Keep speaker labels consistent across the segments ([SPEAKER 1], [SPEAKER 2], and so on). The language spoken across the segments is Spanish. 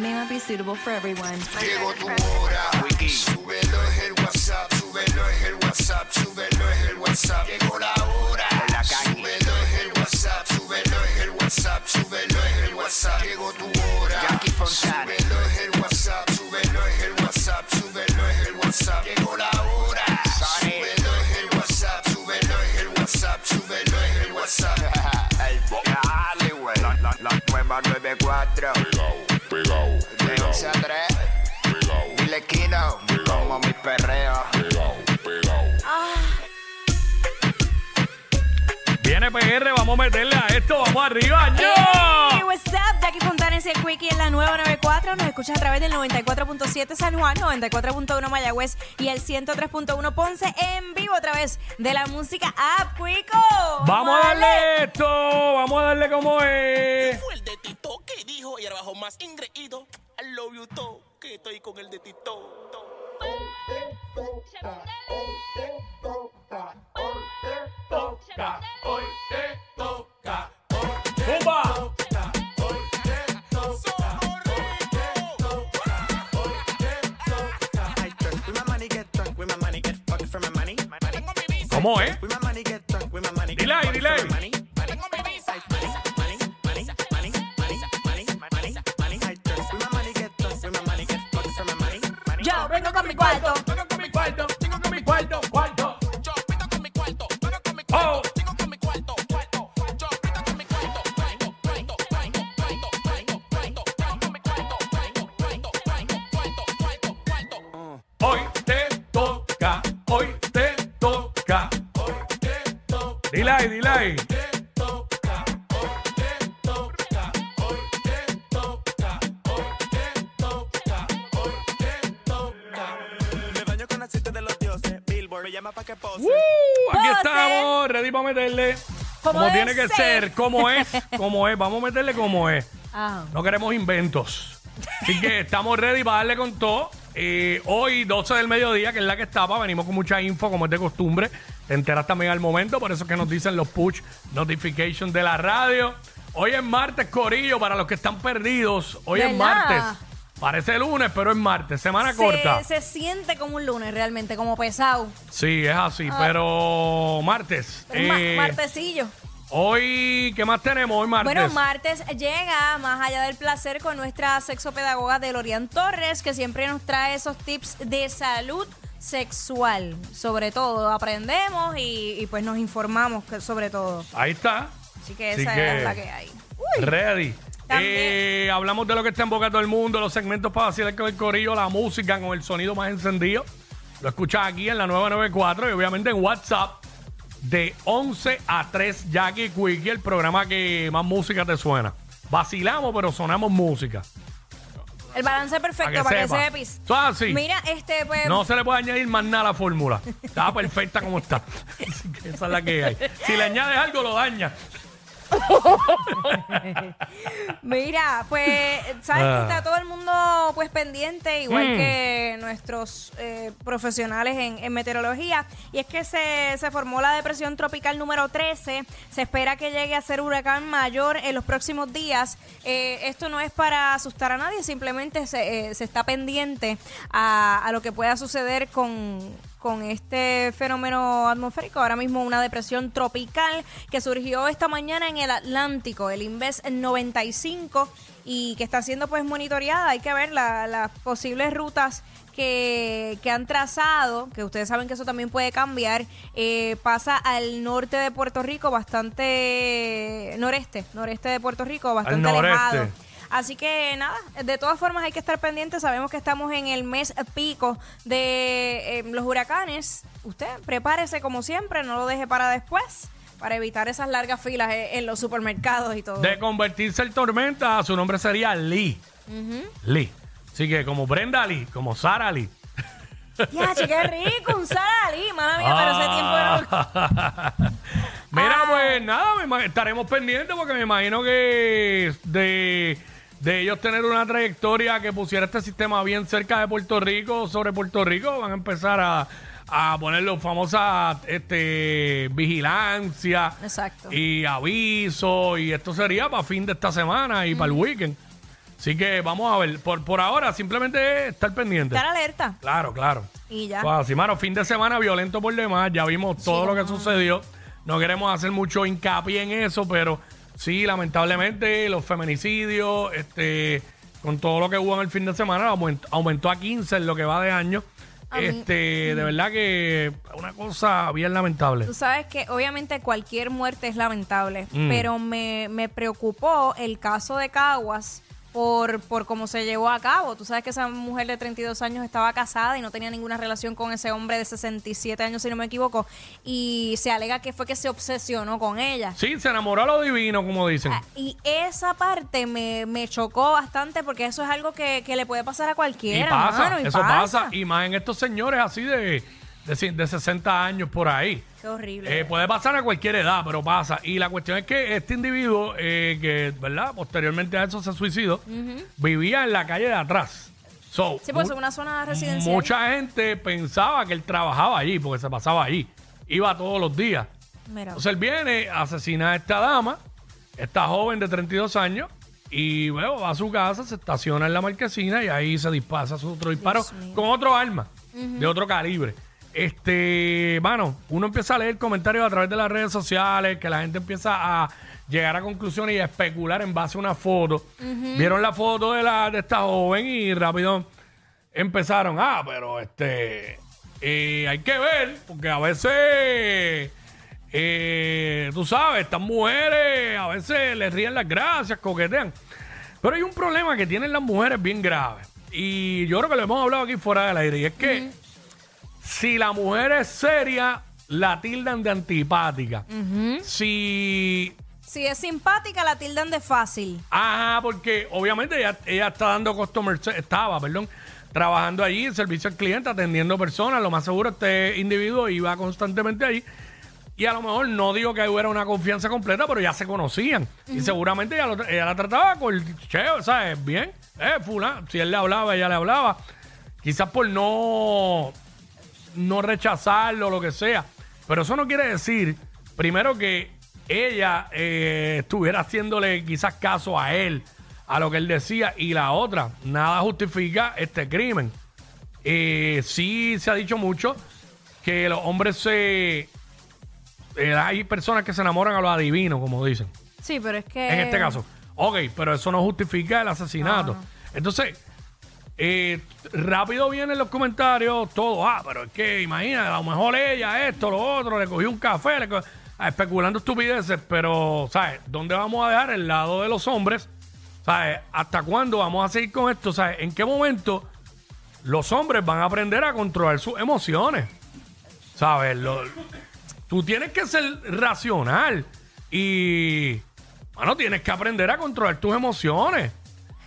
[SPEAKER 1] may not be suitable for everyone.
[SPEAKER 2] Llegó tu hora. Súbelo es el WhatsApp, súbelo es el WhatsApp, súbelo es el WhatsApp. Llegó la hora. Súbelo es el WhatsApp, súbelo es el WhatsApp, súbelo es el WhatsApp. Llegó tu hora. Súbelo es el WhatsApp, súbelo es el WhatsApp, súbelo es el WhatsApp. Llegó la hora. Súbelo es el WhatsApp, súbelo es el WhatsApp, súbelo es el WhatsApp.
[SPEAKER 3] Dale, güey. La, la, la nueva 94.
[SPEAKER 4] Pegao, pegao,
[SPEAKER 3] De 11 a 3.
[SPEAKER 4] pegao,
[SPEAKER 3] Dile Kino. Como mi perreo.
[SPEAKER 5] Viene PR, vamos a meterle a esto, vamos arriba, yo.
[SPEAKER 1] Hey, what's up? Jackie Fontanes y el Quickie en la nueva 94. Nos escuchas a través del 94.7 San Juan, 94.1 Mayagüez y el 103.1 Ponce en vivo a través de la música App Quico.
[SPEAKER 5] Vamos a darle esto, vamos a darle como es.
[SPEAKER 6] Fue el de Tito que dijo y ahora bajo más ingreído. I love you todo, que estoy con el de Tito.
[SPEAKER 5] ¡Zumba!
[SPEAKER 7] I drink with my money, get drunk with my money, get fucked for my money. My money.
[SPEAKER 5] ¿Cómo es?
[SPEAKER 1] Vengo con mi cuarto.
[SPEAKER 5] Vengo con mi cuarto, vengo con mi cuarto, cuarto.
[SPEAKER 6] Yo pito con mi cuarto, vengo con mi
[SPEAKER 5] Oh.
[SPEAKER 6] cuarto, tengo con mi cuarto, cuarto. Yo pito con mi cuarto, cuarto, cuarto, cuarto, cuarto, cuarto, cuarto, con mi cuarto, cuarto, cuarto, cuarto, cuarto, cuarto.
[SPEAKER 5] Hoy te toca, hoy te toca. Hoy te toca. Dile ahí,
[SPEAKER 7] llama pa' que pose.
[SPEAKER 5] Aquí
[SPEAKER 1] Pose.
[SPEAKER 5] estamos, ready para meterle.
[SPEAKER 1] Como
[SPEAKER 5] Como
[SPEAKER 1] debe
[SPEAKER 5] tiene que
[SPEAKER 1] ser.
[SPEAKER 5] ser, como es, como es. Vamos a meterle como es.
[SPEAKER 1] Ah.
[SPEAKER 5] No queremos inventos. Así que estamos ready para darle con todo. Eh, hoy, 12 del mediodía, que es la que estaba, venimos con mucha info, como es de costumbre. Te enteras también al momento, por eso es que nos dicen los push notifications de la radio. Hoy es martes, Corillo, para los que están perdidos. Hoy es
[SPEAKER 1] ¿Verdad?
[SPEAKER 5] martes. Parece lunes, pero es martes. Semana corta.
[SPEAKER 1] Se, siente como un lunes realmente, como pesado.
[SPEAKER 5] Sí, es así, pero martes.
[SPEAKER 1] Pero ma-
[SPEAKER 5] Eh,
[SPEAKER 1] martesillo.
[SPEAKER 5] Hoy, ¿qué más tenemos hoy martes?
[SPEAKER 1] Bueno, martes llega más allá del placer con nuestra sexopedagoga Delorian Torres, que siempre nos trae esos tips de salud sexual. Sobre todo, aprendemos y, y, pues nos informamos sobre todo.
[SPEAKER 5] Ahí está.
[SPEAKER 1] Así que
[SPEAKER 5] Así
[SPEAKER 1] esa
[SPEAKER 5] que-
[SPEAKER 1] es la que hay. Uy,
[SPEAKER 5] Ready. Eh, hablamos de lo que está en boca de todo el mundo, los segmentos para vacilar con el corillo, la música con el sonido más encendido. Lo escuchas aquí en la 994 y obviamente en WhatsApp de 11 a 3 Jackie Quickie, el programa que más música te suena. Vacilamos, pero sonamos música.
[SPEAKER 1] el balance perfecto
[SPEAKER 5] Para que
[SPEAKER 1] que,
[SPEAKER 5] sepa. Eso es así.
[SPEAKER 1] Mira, este, pues.
[SPEAKER 5] No se le puede añadir más nada a la fórmula. Está perfecta como está. Que esa es la que hay. Si le añades algo, lo daña.
[SPEAKER 1] Mira, pues, ¿sabes
[SPEAKER 5] Ah.
[SPEAKER 1] que está todo el mundo pues pendiente, igual
[SPEAKER 5] Mm.
[SPEAKER 1] que nuestros eh, profesionales en, en meteorología? Y es que se, se formó la depresión tropical número 13. Se espera que llegue a ser huracán mayor en los próximos días. Eh, esto no es para asustar a nadie, simplemente se, eh, se está pendiente a, a lo que pueda suceder con con este fenómeno atmosférico, ahora mismo una depresión tropical que surgió esta mañana en el Atlántico, el Inves 95, y que está siendo pues monitoreada. Hay que ver la- las posibles rutas que, que han trazado, que ustedes saben que eso también puede cambiar. Eh, pasa al norte de Puerto Rico, bastante noreste, noreste de Puerto Rico, bastante alejado. Así que nada, de todas formas hay que estar pendientes. Sabemos que estamos en el mes pico de eh, los huracanes. Usted prepárese como siempre, no lo deje para después, para evitar esas largas filas eh, en los supermercados y todo.
[SPEAKER 5] De convertirse en tormenta, su nombre sería Lee. Lee. Así que como Brenda Lee, como Sara Lee.
[SPEAKER 1] Ya, che, qué rico, un salí, mala mía, pero ese tiempo era...
[SPEAKER 5] Mira,
[SPEAKER 1] Ah.
[SPEAKER 5] pues nada, estaremos pendientes porque me imagino que de, de ellos tener una trayectoria que pusiera este sistema bien cerca de Puerto Rico, sobre Puerto Rico, van a empezar a, a poner los famosas este, vigilancia
[SPEAKER 1] Exacto.
[SPEAKER 5] y aviso y esto sería para fin de esta semana y para el weekend. Así que vamos a ver. Por, por ahora, simplemente estar pendiente.
[SPEAKER 1] Estar alerta.
[SPEAKER 5] Claro, claro.
[SPEAKER 1] Y ya.
[SPEAKER 5] Pues así, mano, fin de semana violento por demás. Ya vimos todo lo que sucedió. No queremos hacer mucho hincapié en eso, pero sí, lamentablemente, los feminicidios, este, con todo lo que hubo en el fin de semana, aument- aumentó a 15 en lo que va de año.
[SPEAKER 1] A mí-
[SPEAKER 5] Este, de verdad que una cosa bien lamentable.
[SPEAKER 1] Tú sabes que obviamente cualquier muerte es lamentable,
[SPEAKER 5] Mm.
[SPEAKER 1] pero me, me preocupó el caso de Caguas por, por cómo se llevó a cabo. Tú sabes que esa mujer de 32 años estaba casada y no tenía ninguna relación con ese hombre de 67 años, si no me equivoco, y se alega que fue que se obsesionó con ella.
[SPEAKER 5] Sí, se enamoró a lo divino, como dicen.
[SPEAKER 1] Ah, Y esa parte me, me chocó bastante porque eso es algo que, que le puede pasar a
[SPEAKER 5] Y
[SPEAKER 1] cualquiera.
[SPEAKER 5] pasa,
[SPEAKER 1] mano, y
[SPEAKER 5] eso pasa. Y más en estos señores así de, de, de 60 años por ahí.
[SPEAKER 1] Qué horrible.
[SPEAKER 5] Eh, puede pasar a cualquier edad, pero pasa. Y la cuestión es que este individuo, eh, que, ¿verdad? Posteriormente a eso se suicidó, vivía en la calle de atrás. So,
[SPEAKER 1] sí, pues es una zona residencial.
[SPEAKER 5] mucha gente pensaba que él trabajaba allí, porque se pasaba allí. Iba todos los días.
[SPEAKER 1] Mira.
[SPEAKER 5] Entonces él viene, asesina a esta dama, esta joven de 32 años, y luego va a su casa, se estaciona en la marquesina y ahí se dispara su otro disparo con otro arma, de otro calibre. Este, mano, uno empieza a leer comentarios a través de las redes sociales, que la gente empieza a llegar a conclusiones y a especular en base a una foto. Vieron la foto de, la, de esta joven y rápido empezaron, ah, pero este, eh, hay que ver, porque a veces, eh, tú sabes, estas mujeres a veces les ríen las gracias, coquetean. Pero hay un problema que tienen las mujeres bien grave. Y yo creo que lo hemos hablado aquí fuera del aire. Y es que si la mujer es seria, la tildan de antipática. Si
[SPEAKER 1] Si es simpática, la tildan de fácil.
[SPEAKER 5] Ajá, porque obviamente ella, ella está dando customer, se- estaba, perdón, trabajando allí en servicio al cliente, atendiendo personas. Lo más seguro este individuo iba constantemente ahí. Y a lo mejor no digo que hubiera una confianza completa, pero ya se conocían. Y seguramente ella, lo- ella la trataba con el cheo, ¿sabes? Bien, eh, fulano. Si él le hablaba, ella le hablaba. Quizás por no, no rechazarlo lo que sea. Pero eso no quiere decir, primero, que ella eh, estuviera haciéndole quizás caso a él, a lo que él decía. Y la otra, nada justifica este crimen. Eh, sí se ha dicho mucho que los hombres se... eh, hay personas que se enamoran a lo adivino, como dicen
[SPEAKER 1] Sí, pero es que...
[SPEAKER 5] en este caso. Ok, pero eso no justifica el asesinato. Entonces, eh, rápido vienen los comentarios, todo, ah, pero es que imagina, a lo mejor ella, esto, lo otro, le cogió un café, ah, especulando estupideces, pero, ¿sabes? ¿Dónde vamos a dejar el lado de los hombres? ¿Sabes? ¿Hasta cuándo vamos a seguir con esto? ¿Sabes? ¿En qué momento los hombres van a aprender a controlar sus emociones? ¿Sabes? Lo- tú tienes que ser racional y, bueno, tienes que aprender a controlar tus emociones.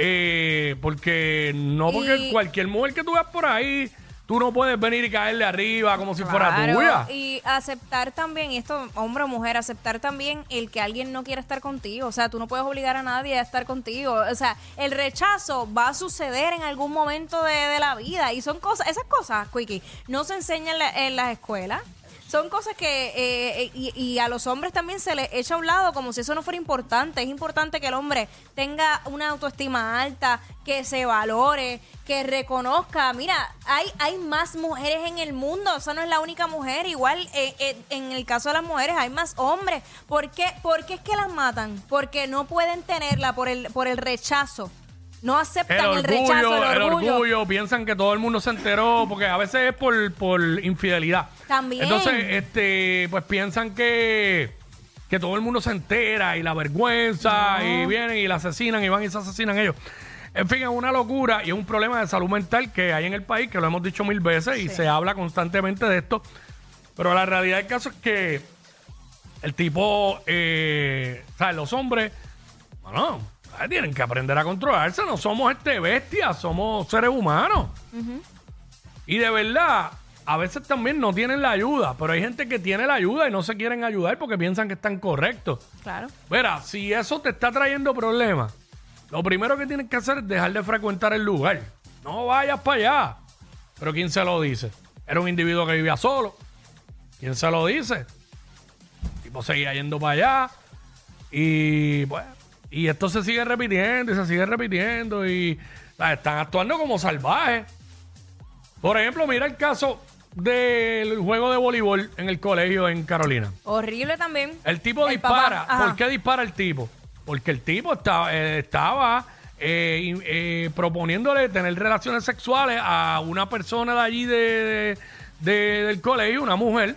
[SPEAKER 5] Eh, porque no porque
[SPEAKER 1] Y-
[SPEAKER 5] cualquier mujer que tú veas por ahí, tú no puedes venir y caerle arriba como si fuera
[SPEAKER 1] Claro,
[SPEAKER 5] tuya.
[SPEAKER 1] Y aceptar también, y esto, hombre o mujer, aceptar también el que alguien no quiera estar contigo. O sea, tú no puedes obligar a nadie a estar contigo. O sea, el rechazo va a suceder en algún momento de, de la vida. Y son cosas, esas cosas, Quickie, no se enseñan en, la- en las escuelas. Son cosas que, eh, eh, y, y a los hombres también se les echa a un lado como si eso no fuera importante. Es importante que el hombre tenga una autoestima alta, que se valore, que reconozca. Mira, hay, hay más mujeres en el mundo, esa no es la única mujer. Igual eh, eh, en el caso de las mujeres hay más hombres. ¿Por qué, ¿Por qué es que las matan? Porque no pueden tenerla por el, por el rechazo. No
[SPEAKER 5] El
[SPEAKER 1] aceptan el,
[SPEAKER 5] orgullo,
[SPEAKER 1] rechazo, el
[SPEAKER 5] el
[SPEAKER 1] orgullo.
[SPEAKER 5] orgullo, piensan que todo el mundo se enteró, porque a veces es por, por infidelidad.
[SPEAKER 1] También.
[SPEAKER 5] Entonces, este, pues piensan que, que todo el mundo se entera y la vergüenza, y vienen y la asesinan y van y se asesinan ellos. En fin, es una locura y es un problema de salud mental que hay en el país, que lo hemos dicho mil veces y se habla constantemente de esto. Pero la realidad del caso es que el tipo, eh, ¿sabes? Los hombres, bueno, tienen que aprender a controlarse. No somos este bestias, somos seres humanos. Y de verdad, a veces también no tienen la ayuda, pero hay gente que tiene la ayuda y no se quieren ayudar porque piensan que están correctos.
[SPEAKER 1] Claro.
[SPEAKER 5] Mira, si eso te está trayendo problemas, lo primero que tienes que hacer es dejar de frecuentar el lugar. No vayas para allá. Pero ¿quién se lo dice? Era un individuo que vivía solo. ¿Quién se lo dice? El tipo seguía yendo para allá. Y pues, Y esto se sigue repitiendo y se sigue repitiendo y sea, están actuando como salvajes. Por ejemplo, mira el caso del juego de voleibol en el colegio en Carolina.
[SPEAKER 1] Horrible también.
[SPEAKER 5] El tipo
[SPEAKER 1] El
[SPEAKER 5] dispara. ¿Por qué dispara el tipo? Porque el tipo estaba, eh, estaba eh, eh, proponiéndole tener relaciones sexuales a una persona de allí de, de- de- del colegio, una mujer,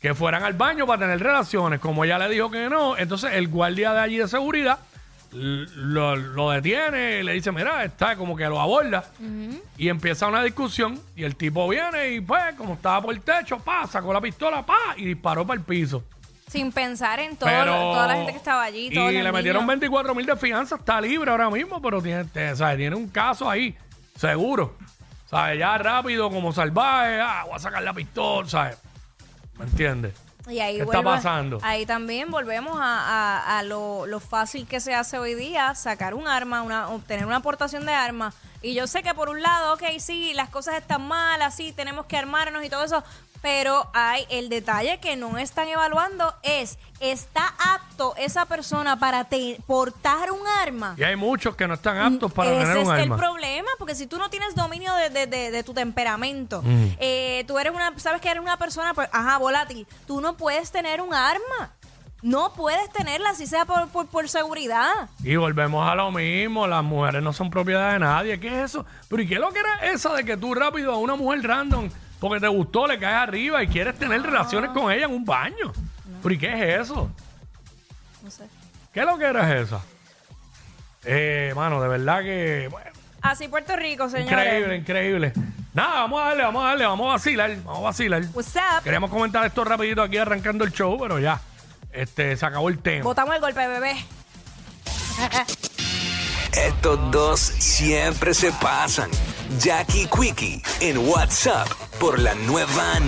[SPEAKER 5] que fueran al baño para tener relaciones. Como ella le dijo que no, entonces el guardia de allí de seguridad lo, lo detiene, le dice, mira, está como que lo aborda. Y empieza una discusión y el tipo viene y pues, como estaba por el techo, pa, sacó la pistola, pa, y disparó para el piso.
[SPEAKER 1] Sin pensar en todo,
[SPEAKER 5] Pero,
[SPEAKER 1] toda la gente que estaba allí.
[SPEAKER 5] Y le metieron
[SPEAKER 1] niños.
[SPEAKER 5] 24 mil de fianza, está libre ahora mismo, pero tiene, te- ¿sabes? tiene un caso ahí, seguro. ¿Sabes? Ya rápido, como salvaje, ah, voy a sacar la pistola, ¿sabes? ¿Me entiendes?
[SPEAKER 1] Y ahí
[SPEAKER 5] ¿Qué está pasando?
[SPEAKER 1] Ahí también volvemos a, a- a lo, lo fácil que se hace hoy día, sacar un arma, una, obtener una aportación de armas. Y yo sé que por un lado, ok, sí, las cosas están malas, sí, tenemos que armarnos y todo eso, pero hay el detalle que no están evaluando es, ¿está apto esa persona para te- portar un arma?
[SPEAKER 5] Y hay muchos que no están aptos para
[SPEAKER 1] Mm, Ese
[SPEAKER 5] tener un
[SPEAKER 1] es
[SPEAKER 5] arma.
[SPEAKER 1] el problema, porque si tú no tienes dominio de, de- de- de tu temperamento, eh, tú eres una, sabes que eres una persona, pues, ajá, volátil, tú no puedes tener un arma. No puedes tenerla, si sea por, por, por seguridad.
[SPEAKER 5] Y volvemos a lo mismo, las mujeres no son propiedad de nadie. ¿Qué es eso? Pero ¿y qué es lo que era esa de que tú rápido a una mujer random, porque te gustó, le caes arriba y quieres tener relaciones con ella en un baño? ¿Pero y qué es eso?
[SPEAKER 1] No sé.
[SPEAKER 5] ¿Qué es lo que era esa? Eh, mano, de verdad que... bueno,
[SPEAKER 1] Así Puerto Rico, señores.
[SPEAKER 5] increíble, increíble. Nada, vamos a darle, vamos a darle, vamos a vacilar, vamos a vacilar.
[SPEAKER 1] What's up?
[SPEAKER 5] Queríamos comentar esto rapidito aquí arrancando el show, pero ya, este, se acabó el tema.
[SPEAKER 1] Botamos el golpe, bebé.
[SPEAKER 8] Estos dos siempre se pasan. Jackie Quickie en WhatsApp por la nueva